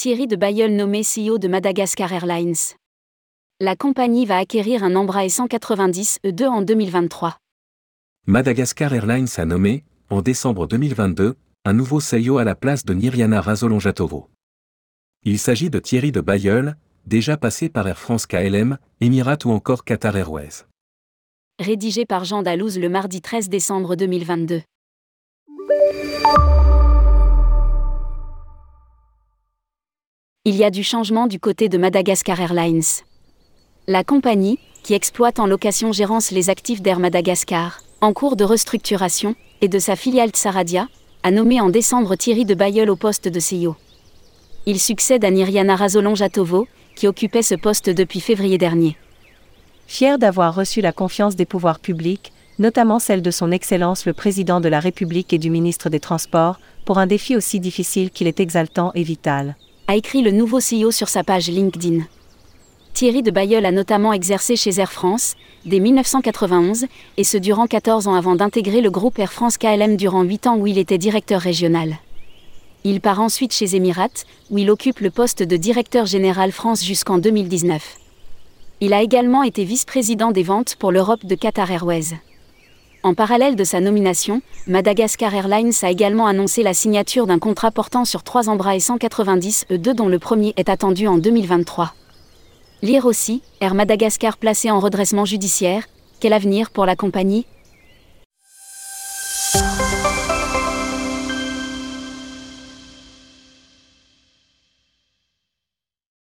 Thierry de Bayeul nommé CEO de Madagascar Airlines. La compagnie va acquérir un Embraer 190 E2 en 2023. Madagascar Airlines a nommé, en décembre 2022, un nouveau CEO à la place de Niriana Razolonjatovo. Il s'agit de Thierry de Bayeul, déjà passé par Air France KLM, Emirates ou encore Qatar Airways. Rédigé par Jean Dalouse le mardi 13 décembre 2022. Il y a du changement du côté de Madagascar Airlines. La compagnie, qui exploite en location-gérance les actifs d'Air Madagascar, en cours de restructuration, et de sa filiale Tsaradia, a nommé en décembre Thierry de Bayeul au poste de CEO. Il succède à Niriana Razolon-Jatovo, qui occupait ce poste depuis février dernier. Fier d'avoir reçu la confiance des pouvoirs publics, notamment celle de son Excellence le Président de la République et du ministre des Transports, pour un défi aussi difficile qu'il est exaltant et vital a écrit le nouveau CEO sur sa page LinkedIn. Thierry de Bayeul a notamment exercé chez Air France, dès 1991, et ce durant 14 ans avant d'intégrer le groupe Air France KLM durant 8 ans où il était directeur régional. Il part ensuite chez Emirates, où il occupe le poste de directeur général France jusqu'en 2019. Il a également été vice-président des ventes pour l'Europe de Qatar Airways. En parallèle de sa nomination, Madagascar Airlines a également annoncé la signature d'un contrat portant sur 3 Embraer 190 E2 dont le premier est attendu en 2023. Lire aussi, Air Madagascar placé en redressement judiciaire, quel avenir pour la compagnie?